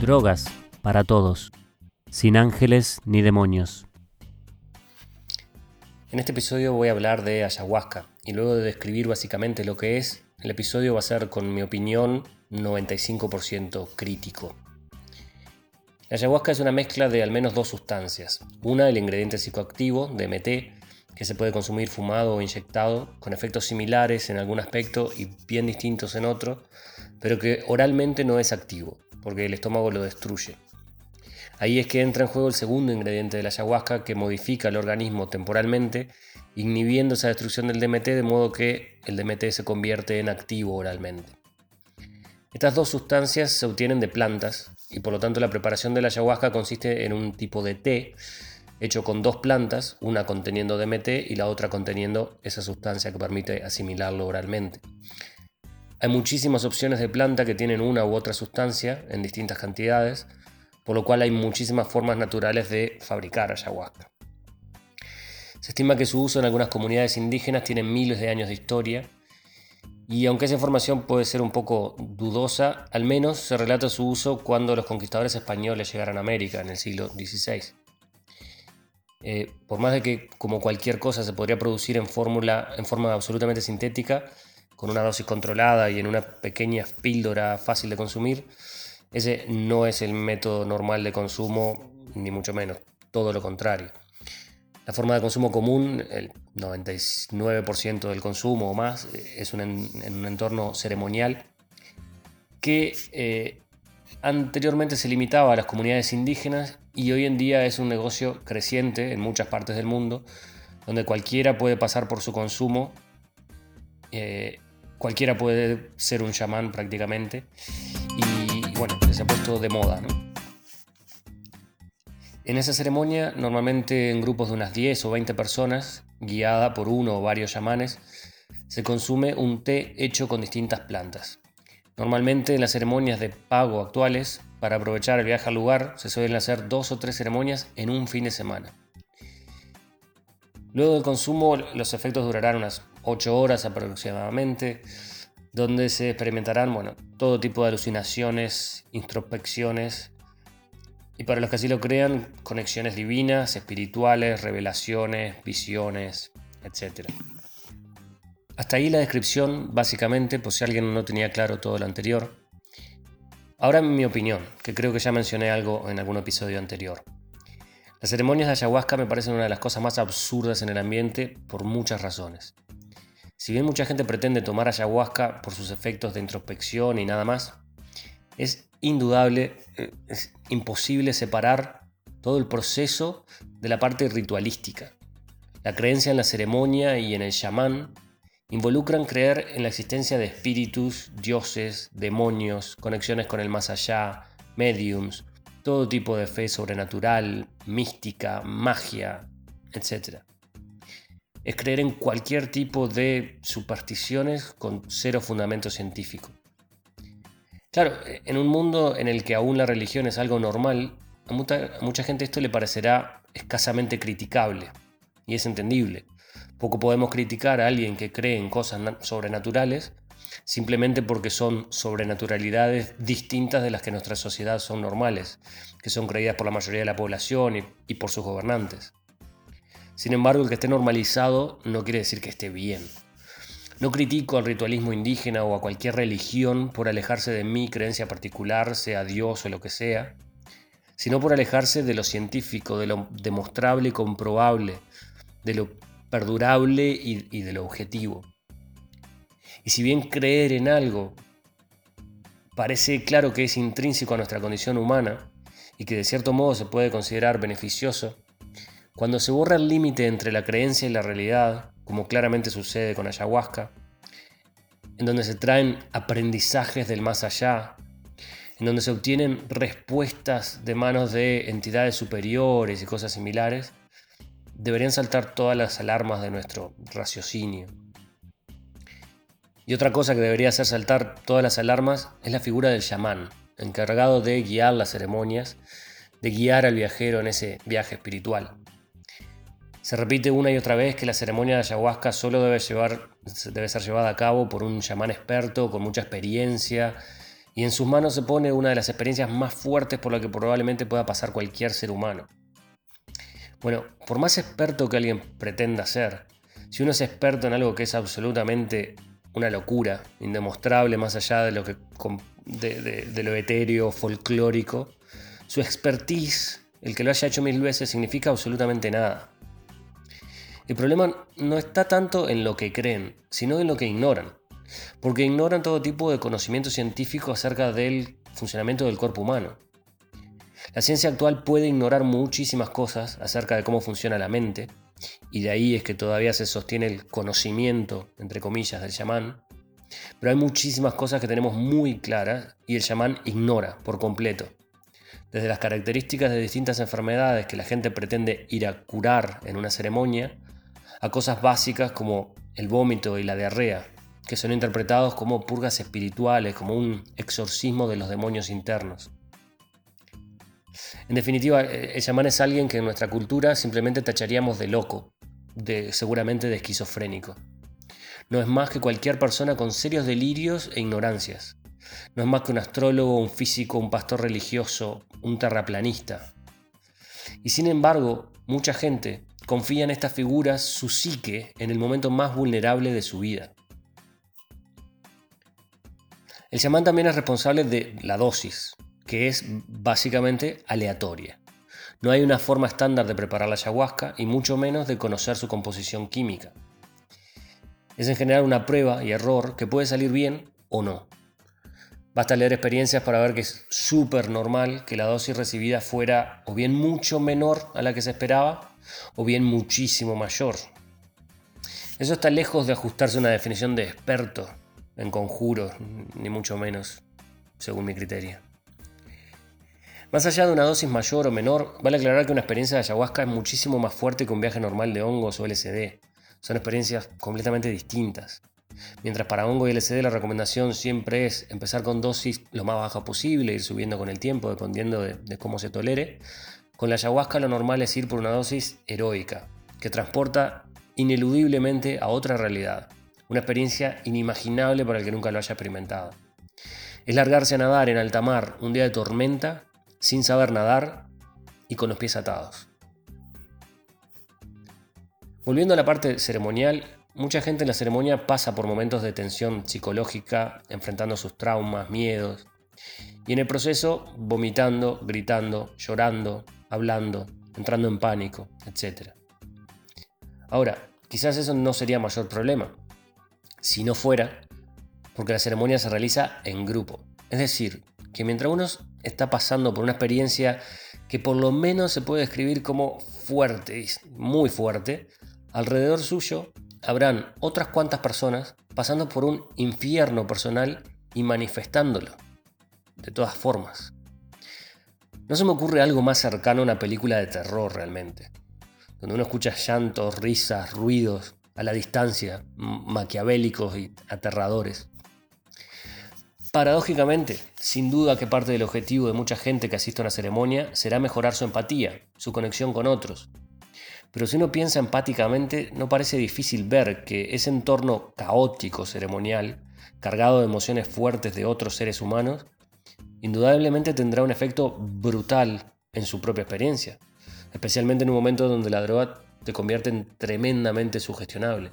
Drogas para todos, sin ángeles ni demonios. En este episodio voy a hablar de ayahuasca y luego de describir básicamente lo que es, el episodio va a ser con mi opinión 95% crítico. La ayahuasca es una mezcla de al menos dos sustancias. Una, el ingrediente psicoactivo, DMT, que se puede consumir fumado o inyectado, con efectos similares en algún aspecto y bien distintos en otro, pero que oralmente no es activo, porque el estómago lo destruye. Ahí es que entra en juego el segundo ingrediente de la ayahuasca que modifica el organismo temporalmente, inhibiendo esa destrucción del DMT de modo que el DMT se convierte en activo oralmente. Estas dos sustancias se obtienen de plantas y por lo tanto la preparación de la ayahuasca consiste en un tipo de té hecho con dos plantas, una conteniendo DMT y la otra conteniendo esa sustancia que permite asimilarlo oralmente. Hay muchísimas opciones de planta que tienen una u otra sustancia en distintas cantidades, por lo cual hay muchísimas formas naturales de fabricar ayahuasca. Se estima que su uso en algunas comunidades indígenas tiene miles de años de historia, y aunque esa información puede ser un poco dudosa, al menos se relata su uso cuando los conquistadores españoles llegaron a América en el siglo XVI. Eh, por más de que, como cualquier cosa, se podría producir en, fórmula, en forma absolutamente sintética, con una dosis controlada y en una pequeña píldora fácil de consumir, ese no es el método normal de consumo, ni mucho menos, todo lo contrario. La forma de consumo común, el 99% del consumo o más, es en un entorno ceremonial que eh, anteriormente se limitaba a las comunidades indígenas y hoy en día es un negocio creciente en muchas partes del mundo, donde cualquiera puede pasar por su consumo, eh, cualquiera puede ser un chamán prácticamente, y bueno, se ha puesto de moda. En esa ceremonia, normalmente en grupos de unas 10 o 20 personas, guiada por uno o varios chamanes, se consume un té hecho con distintas plantas. Normalmente en las ceremonias de pago actuales, para aprovechar el viaje al lugar, se suelen hacer dos o tres ceremonias en un fin de semana. Luego del consumo, los efectos durarán unas 8 horas aproximadamente, donde se experimentarán bueno, todo tipo de alucinaciones, introspecciones, y para los que así lo crean, conexiones divinas, espirituales, revelaciones, visiones, etc. Hasta ahí la descripción, básicamente, por si alguien no tenía claro todo lo anterior. Ahora mi opinión, que creo que ya mencioné algo en algún episodio anterior. Las ceremonias de ayahuasca me parecen una de las cosas más absurdas en el ambiente por muchas razones. Si bien mucha gente pretende tomar ayahuasca por sus efectos de introspección y nada más, es indudable, eh, es imposible separar todo el proceso de la parte ritualística. La creencia en la ceremonia y en el chamán involucran creer en la existencia de espíritus, dioses, demonios, conexiones con el más allá, mediums, todo tipo de fe sobrenatural, mística, magia, etc. Es creer en cualquier tipo de supersticiones con cero fundamento científico. Claro, en un mundo en el que aún la religión es algo normal, a mucha, gente esto le parecerá escasamente criticable, y es entendible. Poco podemos criticar a alguien que cree en cosas sobrenaturales simplemente porque son sobrenaturalidades distintas de las que en nuestra sociedad son normales, que son creídas por la mayoría de la población y por sus gobernantes. Sin embargo, el que esté normalizado no quiere decir que esté bien. No critico al ritualismo indígena o a cualquier religión por alejarse de mi creencia particular, sea Dios o lo que sea, sino por alejarse de lo científico, de lo demostrable y comprobable, de lo perdurable y, de lo objetivo. Y si bien creer en algo parece claro que es intrínseco a nuestra condición humana y que de cierto modo se puede considerar beneficioso, cuando se borra el límite entre la creencia y la realidad, como claramente sucede con ayahuasca, en donde se traen aprendizajes del más allá, en donde se obtienen respuestas de manos de entidades superiores y cosas similares, deberían saltar todas las alarmas de nuestro raciocinio. Y otra cosa que debería hacer saltar todas las alarmas es la figura del chamán, encargado de guiar las ceremonias, de guiar al viajero en ese viaje espiritual. Se repite una y otra vez que la ceremonia de ayahuasca solo debe, llevar, debe ser llevada a cabo por un chamán experto, con mucha experiencia, y en sus manos se pone una de las experiencias más fuertes por la que probablemente pueda pasar cualquier ser humano. Bueno, por más experto que alguien pretenda ser, si uno es experto en algo que es absolutamente una locura, indemostrable más allá de lo, que, de, lo etéreo, folclórico, su expertise, el que lo haya hecho mil veces, significa absolutamente nada. El problema no está tanto en lo que creen, sino en lo que ignoran, porque ignoran todo tipo de conocimiento científico acerca del funcionamiento del cuerpo humano. La ciencia actual puede ignorar muchísimas cosas acerca de cómo funciona la mente, y de ahí es que todavía se sostiene el conocimiento, entre comillas, del chamán. Pero hay muchísimas cosas que tenemos muy claras y el chamán ignora por completo. Desde las características de distintas enfermedades que la gente pretende ir a curar en una ceremonia, a cosas básicas como el vómito y la diarrea, que son interpretados como purgas espirituales, como un exorcismo de los demonios internos. En definitiva, eh, el chamán es alguien que en nuestra cultura simplemente tacharíamos de loco, de, seguramente de esquizofrénico. No es más que cualquier persona con serios delirios e ignorancias. No es más que un astrólogo, un físico, un pastor religioso, un terraplanista. Y sin embargo, mucha gente confía en estas figuras su psique en el momento más vulnerable de su vida. El chamán también es responsable de la dosis, que es básicamente aleatoria. No hay una forma estándar de preparar la ayahuasca y mucho menos de conocer su composición química. Es en general una prueba y error que puede salir bien o no. Basta leer experiencias para ver que es súper normal que la dosis recibida fuera o bien mucho menor a la que se esperaba o bien muchísimo mayor. Eso está lejos de ajustarse a una definición de experto en conjuros, ni mucho menos, según mi criterio. Más allá de una dosis mayor o menor, vale aclarar que una experiencia de ayahuasca es muchísimo más fuerte que un viaje normal de hongos o LSD. Son experiencias completamente distintas. Mientras para hongo y LSD la recomendación siempre es empezar con dosis lo más baja posible, ir subiendo con el tiempo dependiendo de, de cómo se tolere, con la ayahuasca lo normal es ir por una dosis heroica, que transporta ineludiblemente a otra realidad, una experiencia inimaginable para el que nunca lo haya experimentado. Es largarse a nadar en alta mar un día de tormenta sin saber nadar y con los pies atados. Volviendo a la parte ceremonial, mucha gente en la ceremonia pasa por momentos de tensión psicológica, enfrentando sus traumas, miedos, y en el proceso vomitando, gritando, llorando, hablando, entrando en pánico, etc. Ahora, quizás eso no sería mayor problema, si no fuera porque la ceremonia se realiza en grupo. Es decir, que mientras uno está pasando por una experiencia que por lo menos se puede describir como fuerte, muy fuerte, alrededor suyo habrán otras cuantas personas pasando por un infierno personal y manifestándolo, de todas formas. No se me ocurre algo más cercano a una película de terror realmente, donde uno escucha llantos, risas, ruidos a la distancia, maquiavélicos y aterradores. Paradójicamente, sin duda que parte del objetivo de mucha gente que asiste a una ceremonia será mejorar su empatía, su conexión con otros. Pero si uno piensa empáticamente, no parece difícil ver que ese entorno caótico ceremonial, cargado de emociones fuertes de otros seres humanos, indudablemente tendrá un efecto brutal en su propia experiencia, especialmente en un momento donde la droga te convierte en tremendamente sugestionable.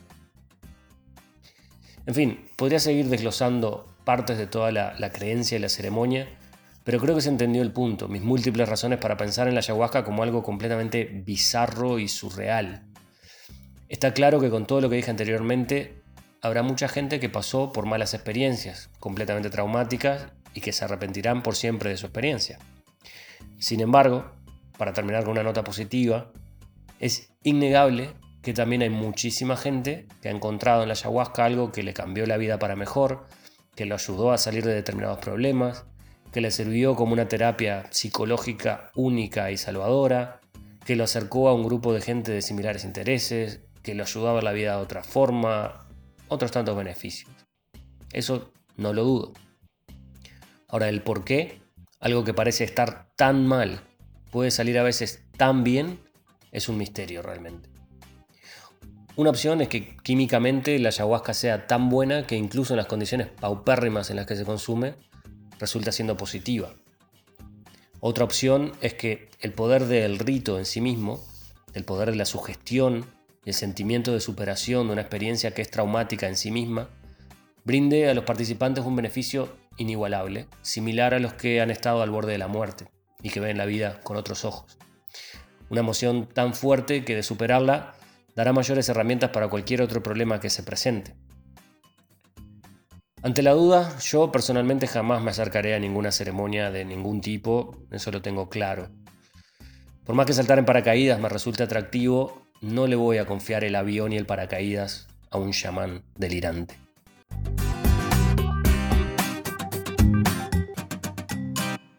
En fin, podría seguir desglosando partes de toda la, creencia y la ceremonia, pero creo que se entendió el punto, mis múltiples razones para pensar en la ayahuasca como algo completamente bizarro y surreal. Está claro que con todo lo que dije anteriormente, habrá mucha gente que pasó por malas experiencias, completamente traumáticas, y que se arrepentirán por siempre de su experiencia. Sin embargo, para terminar con una nota positiva, es innegable que también hay muchísima gente que ha encontrado en la ayahuasca algo que le cambió la vida para mejor, que lo ayudó a salir de determinados problemas, que le sirvió como una terapia psicológica única y salvadora, que lo acercó a un grupo de gente de similares intereses, que lo ayudó a ver la vida de otra forma, otros tantos beneficios. Eso no lo dudo. Ahora, el por qué, algo que parece estar tan mal, puede salir a veces tan bien, es un misterio realmente. Una opción es que químicamente la ayahuasca sea tan buena que incluso en las condiciones paupérrimas en las que se consume, resulta siendo positiva. Otra opción es que el poder del rito en sí mismo, el poder de la sugestión, el sentimiento de superación de una experiencia que es traumática en sí misma, brinde a los participantes un beneficio inigualable, similar a los que han estado al borde de la muerte y que ven la vida con otros ojos. Una emoción tan fuerte que de superarla dará mayores herramientas para cualquier otro problema que se presente. Ante la duda, yo personalmente jamás me acercaré a ninguna ceremonia de ningún tipo, eso lo tengo claro. Por más que saltar en paracaídas me resulte atractivo, no le voy a confiar el avión y el paracaídas a un chamán delirante.